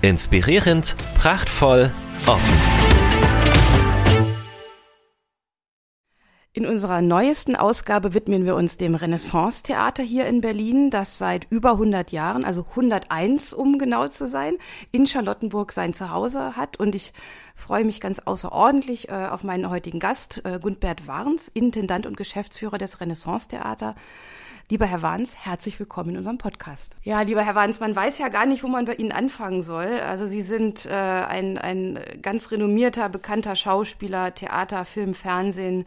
Inspirierend, prachtvoll, offen. In unserer neuesten Ausgabe widmen wir uns dem Renaissance-Theater hier in Berlin, das seit über 100 Jahren, also 101 um genau zu sein, in Charlottenburg sein Zuhause hat. Und ich freue mich ganz außerordentlich äh, auf meinen heutigen Gast, äh, Gundbert Warns, Intendant und Geschäftsführer des Renaissance-Theater. Lieber Herr Warns, herzlich willkommen in unserem Podcast. Ja, lieber Herr Warns, man weiß ja gar nicht, wo man bei Ihnen anfangen soll. Also Sie sind äh, ein, ein ganz renommierter, bekannter Schauspieler, Theater, Film, Fernsehen.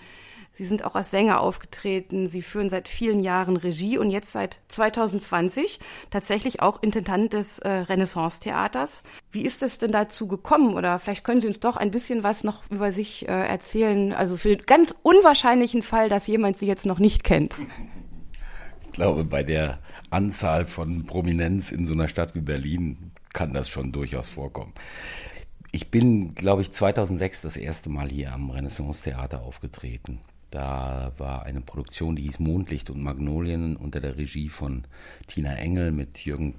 Sie sind auch als Sänger aufgetreten. Sie führen seit vielen Jahren Regie und jetzt seit 2020 tatsächlich auch Intendant des äh, Renaissance-Theaters. Wie ist es denn dazu gekommen? Oder vielleicht können Sie uns doch ein bisschen was noch über sich äh, erzählen. Also für den ganz unwahrscheinlichen Fall, dass jemand Sie jetzt noch nicht kennt. Ich glaube, bei der Anzahl von Prominenz in so einer Stadt wie Berlin kann das schon durchaus vorkommen. Ich bin, glaube ich, 2006 das erste Mal hier am Renaissance Theater aufgetreten. Da war eine Produktion, die hieß Mondlicht und Magnolien unter der Regie von Tina Engel mit Jürgen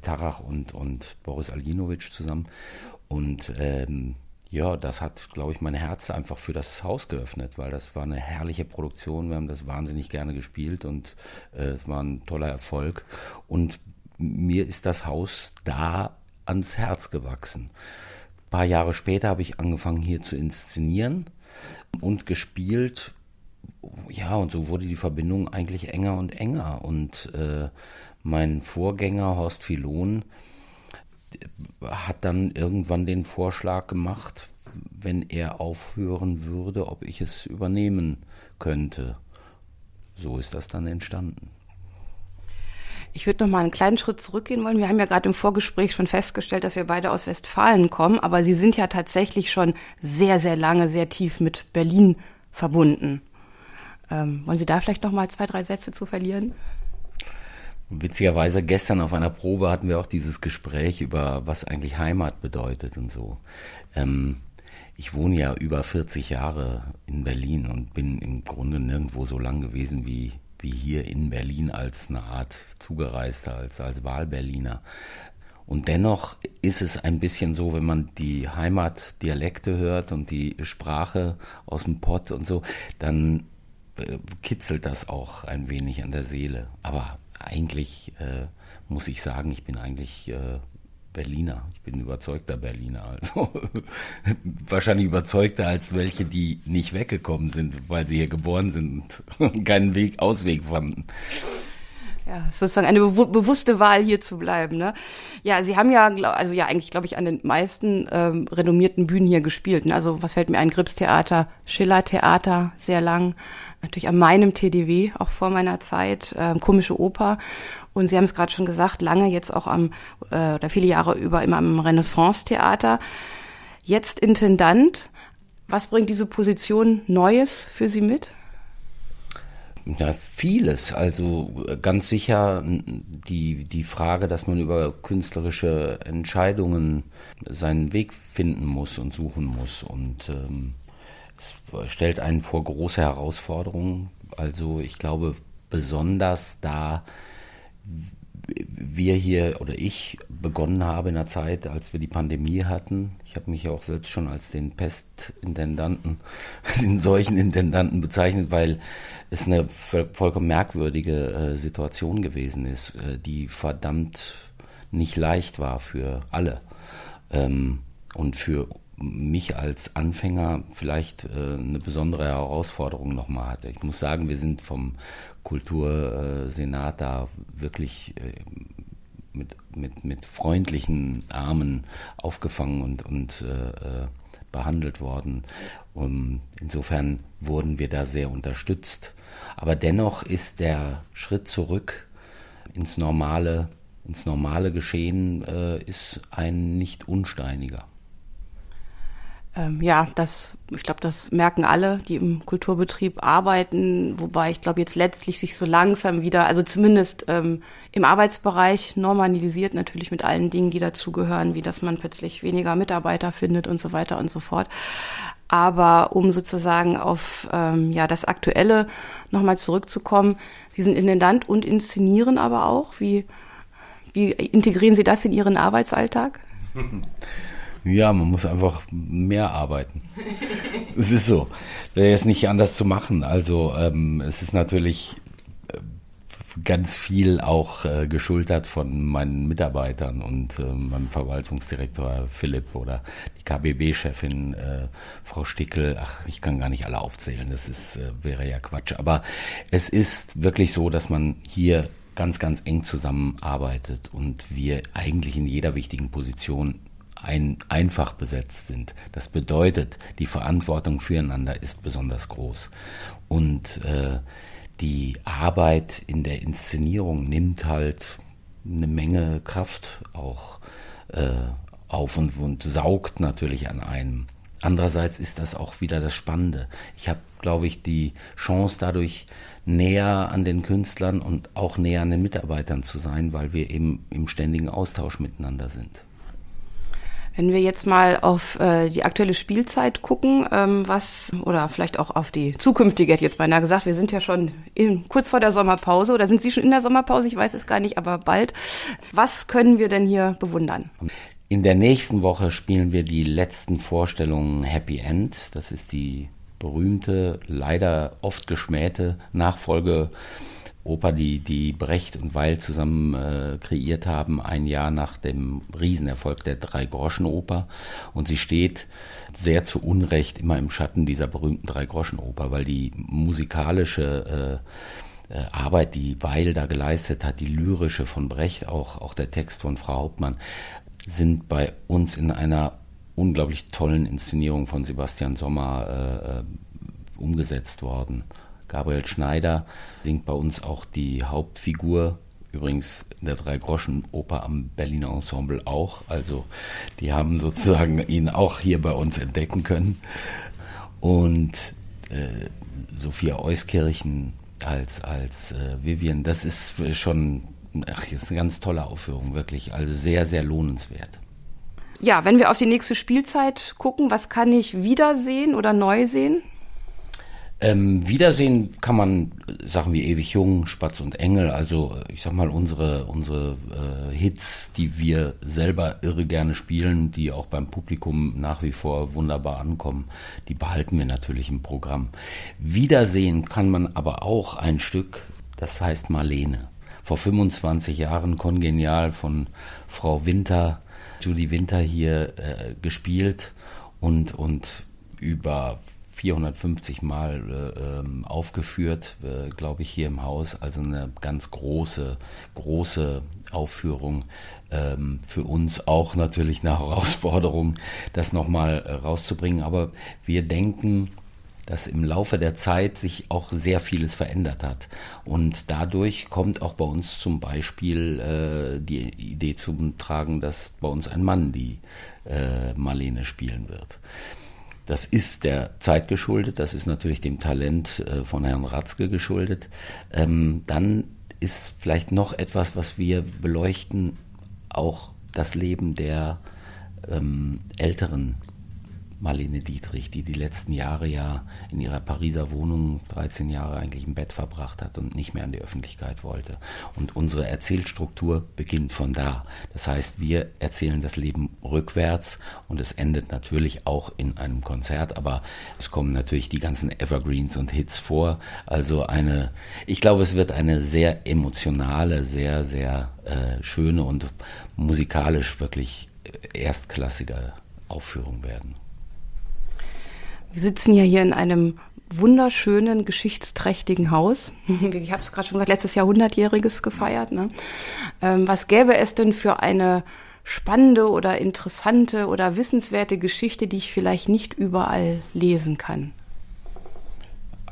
Tarach und, und Boris Aljinovic zusammen. Und ähm, ja, das hat, glaube ich, mein Herz einfach für das Haus geöffnet, weil das war eine herrliche Produktion. Wir haben das wahnsinnig gerne gespielt und äh, es war ein toller Erfolg. Und mir ist das Haus da ans Herz gewachsen. Ein paar Jahre später habe ich angefangen hier zu inszenieren und gespielt ja, und so wurde die Verbindung eigentlich enger und enger. Und äh, mein Vorgänger Horst Filon hat dann irgendwann den Vorschlag gemacht, wenn er aufhören würde, ob ich es übernehmen könnte. So ist das dann entstanden. Ich würde noch mal einen kleinen Schritt zurückgehen wollen. Wir haben ja gerade im Vorgespräch schon festgestellt, dass wir beide aus Westfalen kommen, aber Sie sind ja tatsächlich schon sehr, sehr lange, sehr tief mit Berlin verbunden. Ähm, wollen Sie da vielleicht noch mal zwei, drei Sätze zu verlieren? Witzigerweise gestern auf einer Probe hatten wir auch dieses Gespräch über was eigentlich Heimat bedeutet und so. Ähm, ich wohne ja über 40 Jahre in Berlin und bin im Grunde nirgendwo so lang gewesen wie, wie hier in Berlin als eine Art Zugereister, als, als Wahlberliner. Und dennoch ist es ein bisschen so, wenn man die Heimatdialekte hört und die Sprache aus dem Pott und so, dann kitzelt das auch ein wenig an der Seele. Aber eigentlich äh, muss ich sagen, ich bin eigentlich äh, Berliner. Ich bin überzeugter Berliner. Also wahrscheinlich überzeugter als welche, die nicht weggekommen sind, weil sie hier geboren sind und keinen Weg, Ausweg fanden ja, sozusagen eine be bewusste Wahl hier zu bleiben. Ne? Ja, Sie haben ja, also ja eigentlich, glaube ich, an den meisten ähm, renommierten Bühnen hier gespielt. Ne? Also was fällt mir ein? Gripstheater, Schiller-Theater, sehr lang. Natürlich an meinem TDW, auch vor meiner Zeit, äh, komische Oper. Und Sie haben es gerade schon gesagt, lange jetzt auch am, äh, oder viele Jahre über immer am Renaissance-Theater. Jetzt Intendant. Was bringt diese Position Neues für Sie mit? Ja, vieles. Also äh, ganz sicher die, die Frage, dass man über künstlerische Entscheidungen seinen Weg finden muss und suchen muss. Und ähm, es stellt einen vor große Herausforderungen. Also ich glaube, besonders da wir hier oder ich begonnen habe in der Zeit, als wir die Pandemie hatten. Ich habe mich ja auch selbst schon als den Pestintendanten, den solchen Intendanten bezeichnet, weil es eine vollkommen merkwürdige äh, Situation gewesen ist, äh, die verdammt nicht leicht war für alle. Ähm, und für mich als Anfänger vielleicht äh, eine besondere Herausforderung nochmal hatte. Ich muss sagen, wir sind vom Kultursenat da wirklich äh, mit, mit, mit freundlichen Armen aufgefangen und, und äh, äh, behandelt worden. Um, insofern wurden wir da sehr unterstützt. Aber dennoch ist der Schritt zurück ins Normale ins normale Geschehen äh, ist ein nicht unsteiniger. Ähm, ja, das, ich glaube, das merken alle, die im Kulturbetrieb arbeiten, wobei ich glaube, jetzt letztlich sich so langsam wieder, also zumindest ähm, im Arbeitsbereich normalisiert natürlich mit allen Dingen, die dazugehören, wie dass man plötzlich weniger Mitarbeiter findet und so weiter und so fort. Aber um sozusagen auf ähm, ja, das Aktuelle nochmal zurückzukommen, Sie sind Intendant und inszenieren aber auch. Wie, wie integrieren Sie das in Ihren Arbeitsalltag? Ja, man muss einfach mehr arbeiten. es ist so. Wäre jetzt nicht anders zu machen. Also ähm, es ist natürlich äh, ganz viel auch äh, geschultert von meinen Mitarbeitern und äh, meinem Verwaltungsdirektor Philipp oder die KBB-Chefin äh, Frau Stickel. Ach, ich kann gar nicht alle aufzählen, das ist, äh, wäre ja Quatsch. Aber es ist wirklich so, dass man hier ganz, ganz eng zusammenarbeitet und wir eigentlich in jeder wichtigen Position ein, einfach besetzt sind. Das bedeutet, die Verantwortung füreinander ist besonders groß. Und äh, die Arbeit in der Inszenierung nimmt halt eine Menge Kraft auch äh, auf und, und saugt natürlich an einem. Andererseits ist das auch wieder das Spannende. Ich habe, glaube ich, die Chance dadurch näher an den Künstlern und auch näher an den Mitarbeitern zu sein, weil wir eben im ständigen Austausch miteinander sind. Wenn wir jetzt mal auf äh, die aktuelle Spielzeit gucken, ähm, was, oder vielleicht auch auf die zukünftige, hätte ich jetzt beinahe gesagt, wir sind ja schon in, kurz vor der Sommerpause, oder sind Sie schon in der Sommerpause? Ich weiß es gar nicht, aber bald. Was können wir denn hier bewundern? In der nächsten Woche spielen wir die letzten Vorstellungen Happy End. Das ist die berühmte, leider oft geschmähte Nachfolge Oper, die, die Brecht und Weil zusammen äh, kreiert haben, ein Jahr nach dem Riesenerfolg der Drei-Groschen-Oper. Und sie steht sehr zu Unrecht immer im Schatten dieser berühmten Drei-Groschen-Oper, weil die musikalische äh, äh, Arbeit, die Weil da geleistet hat, die lyrische von Brecht, auch, auch der Text von Frau Hauptmann, sind bei uns in einer unglaublich tollen Inszenierung von Sebastian Sommer äh, äh umgesetzt worden. Gabriel Schneider singt bei uns auch die Hauptfigur, übrigens in der Drei-Groschen-Oper am Berliner Ensemble auch. Also die haben sozusagen ihn auch hier bei uns entdecken können. Und äh, Sophia Euskirchen als, als äh, Vivian, das ist schon ach, das ist eine ganz tolle Aufführung, wirklich. Also sehr, sehr lohnenswert. Ja, wenn wir auf die nächste Spielzeit gucken, was kann ich wiedersehen oder neu sehen? Ähm, Wiedersehen kann man Sachen wie Ewig Jung, Spatz und Engel, also ich sag mal unsere, unsere äh, Hits, die wir selber irre gerne spielen, die auch beim Publikum nach wie vor wunderbar ankommen, die behalten wir natürlich im Programm. Wiedersehen kann man aber auch ein Stück, das heißt Marlene. Vor 25 Jahren kongenial von Frau Winter, Judy Winter hier äh, gespielt und, und über 450 Mal äh, ähm, aufgeführt, äh, glaube ich, hier im Haus. Also eine ganz große, große Aufführung. Ähm, für uns auch natürlich eine Herausforderung, das nochmal äh, rauszubringen. Aber wir denken, dass im Laufe der Zeit sich auch sehr vieles verändert hat. Und dadurch kommt auch bei uns zum Beispiel äh, die Idee zum Tragen, dass bei uns ein Mann die äh, Marlene spielen wird. Das ist der Zeit geschuldet, das ist natürlich dem Talent äh, von Herrn Ratzke geschuldet. Ähm, dann ist vielleicht noch etwas, was wir beleuchten, auch das Leben der ähm, älteren Marlene Dietrich, die die letzten Jahre ja in ihrer Pariser Wohnung 13 Jahre eigentlich im Bett verbracht hat und nicht mehr an die Öffentlichkeit wollte. Und unsere Erzählstruktur beginnt von da. Das heißt, wir erzählen das Leben rückwärts und es endet natürlich auch in einem Konzert, aber es kommen natürlich die ganzen Evergreens und Hits vor. Also eine, ich glaube, es wird eine sehr emotionale, sehr, sehr äh, schöne und musikalisch wirklich erstklassige Aufführung werden. Wir sitzen ja hier in einem wunderschönen, geschichtsträchtigen Haus. Ich habe es gerade schon gesagt, letztes Jahr 100-jähriges gefeiert. Ne? Ähm, was gäbe es denn für eine spannende oder interessante oder wissenswerte Geschichte, die ich vielleicht nicht überall lesen kann?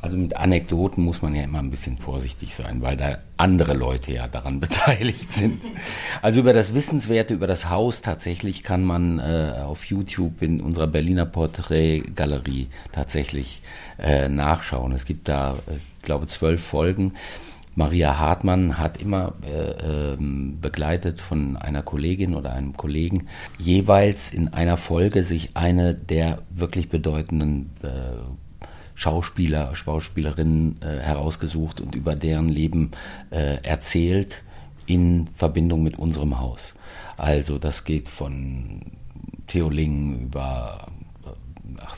Also mit Anekdoten muss man ja immer ein bisschen vorsichtig sein, weil da andere Leute ja daran beteiligt sind. Also über das Wissenswerte, über das Haus tatsächlich kann man äh, auf YouTube in unserer Berliner Porträtgalerie tatsächlich äh, nachschauen. Es gibt da, äh, ich glaube, zwölf Folgen. Maria Hartmann hat immer äh, ähm, begleitet von einer Kollegin oder einem Kollegen jeweils in einer Folge sich eine der wirklich bedeutenden äh, Schauspieler, Schauspielerinnen äh, herausgesucht und über deren Leben äh, erzählt in Verbindung mit unserem Haus. Also das geht von Theo Ling über ach,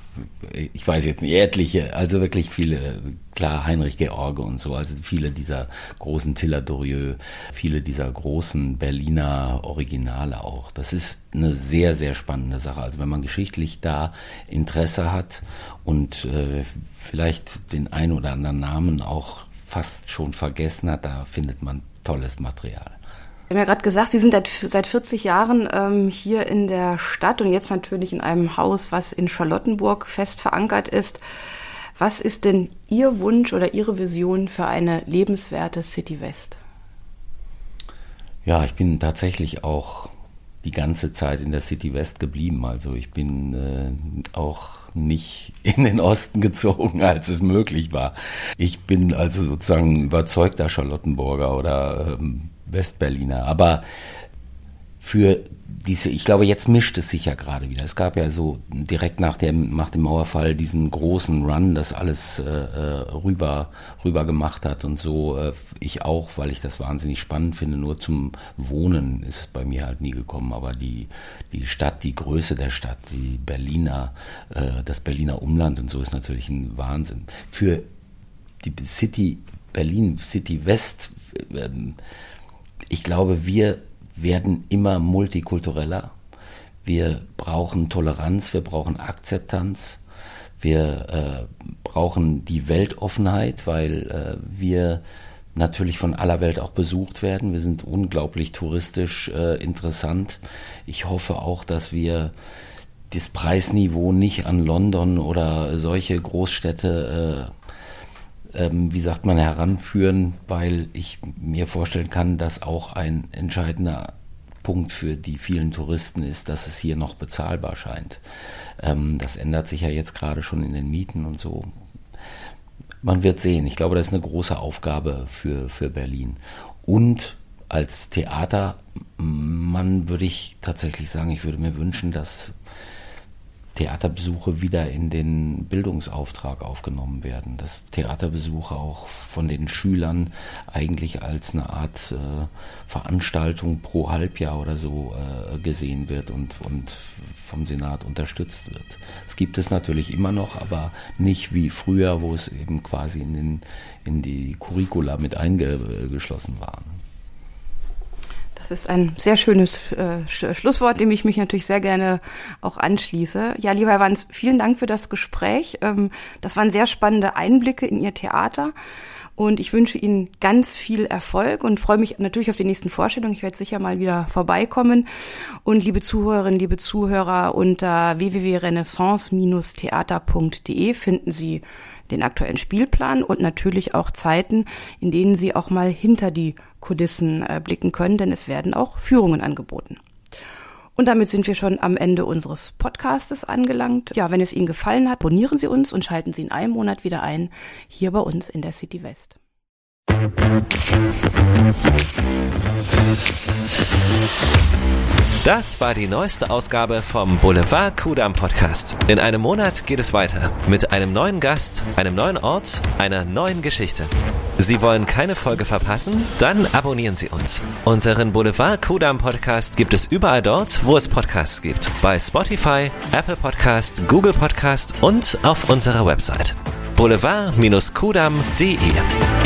ich weiß jetzt nicht, etliche, also wirklich viele, klar, Heinrich George und so, also viele dieser großen Tiller Dorieux, viele dieser großen Berliner Originale auch. Das ist eine sehr, sehr spannende Sache. Also wenn man geschichtlich da Interesse hat und äh, vielleicht den ein oder anderen Namen auch fast schon vergessen hat, da findet man tolles Material. Wir haben ja gerade gesagt, Sie sind seit 40 Jahren ähm, hier in der Stadt und jetzt natürlich in einem Haus, was in Charlottenburg fest verankert ist. Was ist denn Ihr Wunsch oder Ihre Vision für eine lebenswerte City West? Ja, ich bin tatsächlich auch die ganze Zeit in der City West geblieben. Also ich bin äh, auch nicht in den Osten gezogen, als es möglich war. Ich bin also sozusagen überzeugter Charlottenburger oder ähm, Westberliner. Aber für diese, ich glaube, jetzt mischt es sich ja gerade wieder. Es gab ja so direkt nach dem, nach dem Mauerfall diesen großen Run, das alles äh, äh, rüber, rüber gemacht hat und so. Äh, ich auch, weil ich das wahnsinnig spannend finde. Nur zum Wohnen ist es bei mir halt nie gekommen. Aber die, die Stadt, die Größe der Stadt, die Berliner, äh, das Berliner Umland und so ist natürlich ein Wahnsinn. Für die City Berlin, City West, ähm, ich glaube, wir werden immer multikultureller. Wir brauchen Toleranz, wir brauchen Akzeptanz, wir äh, brauchen die Weltoffenheit, weil äh, wir natürlich von aller Welt auch besucht werden. Wir sind unglaublich touristisch äh, interessant. Ich hoffe auch, dass wir das Preisniveau nicht an London oder solche Großstädte äh, ähm, wie sagt man, heranführen, weil ich mir vorstellen kann, dass auch ein entscheidender Punkt für die vielen Touristen ist, dass es hier noch bezahlbar scheint. Ähm, das ändert sich ja jetzt gerade schon in den Mieten und so. Man wird sehen. Ich glaube, das ist eine große Aufgabe für, für Berlin. Und als Theatermann würde ich tatsächlich sagen, ich würde mir wünschen, dass Theaterbesuche wieder in den Bildungsauftrag aufgenommen werden, dass Theaterbesuche auch von den Schülern eigentlich als eine Art äh, Veranstaltung pro Halbjahr oder so äh, gesehen wird und, und vom Senat unterstützt wird. Es gibt es natürlich immer noch, aber nicht wie früher, wo es eben quasi in, den, in die Curricula mit eingeschlossen war. Das ist ein sehr schönes äh, Schlusswort, dem ich mich natürlich sehr gerne auch anschließe. Ja, lieber Herr Wanz, vielen Dank für das Gespräch. Ähm, das waren sehr spannende Einblicke in Ihr Theater. Und ich wünsche Ihnen ganz viel Erfolg und freue mich natürlich auf die nächsten Vorstellungen. Ich werde sicher mal wieder vorbeikommen. Und liebe Zuhörerinnen, liebe Zuhörer, unter www.renaissance-theater.de finden Sie den aktuellen Spielplan und natürlich auch Zeiten, in denen Sie auch mal hinter die Kulissen äh, blicken können, denn es werden auch Führungen angeboten. Und damit sind wir schon am Ende unseres Podcastes angelangt. Ja, wenn es Ihnen gefallen hat, abonnieren Sie uns und schalten Sie in einem Monat wieder ein, hier bei uns in der City West. Das war die neueste Ausgabe vom Boulevard Kudam Podcast. In einem Monat geht es weiter mit einem neuen Gast, einem neuen Ort, einer neuen Geschichte. Sie wollen keine Folge verpassen? Dann abonnieren Sie uns. Unseren Boulevard Kudam Podcast gibt es überall dort, wo es Podcasts gibt. Bei Spotify, Apple Podcast, Google Podcast und auf unserer Website boulevard-kudam.de.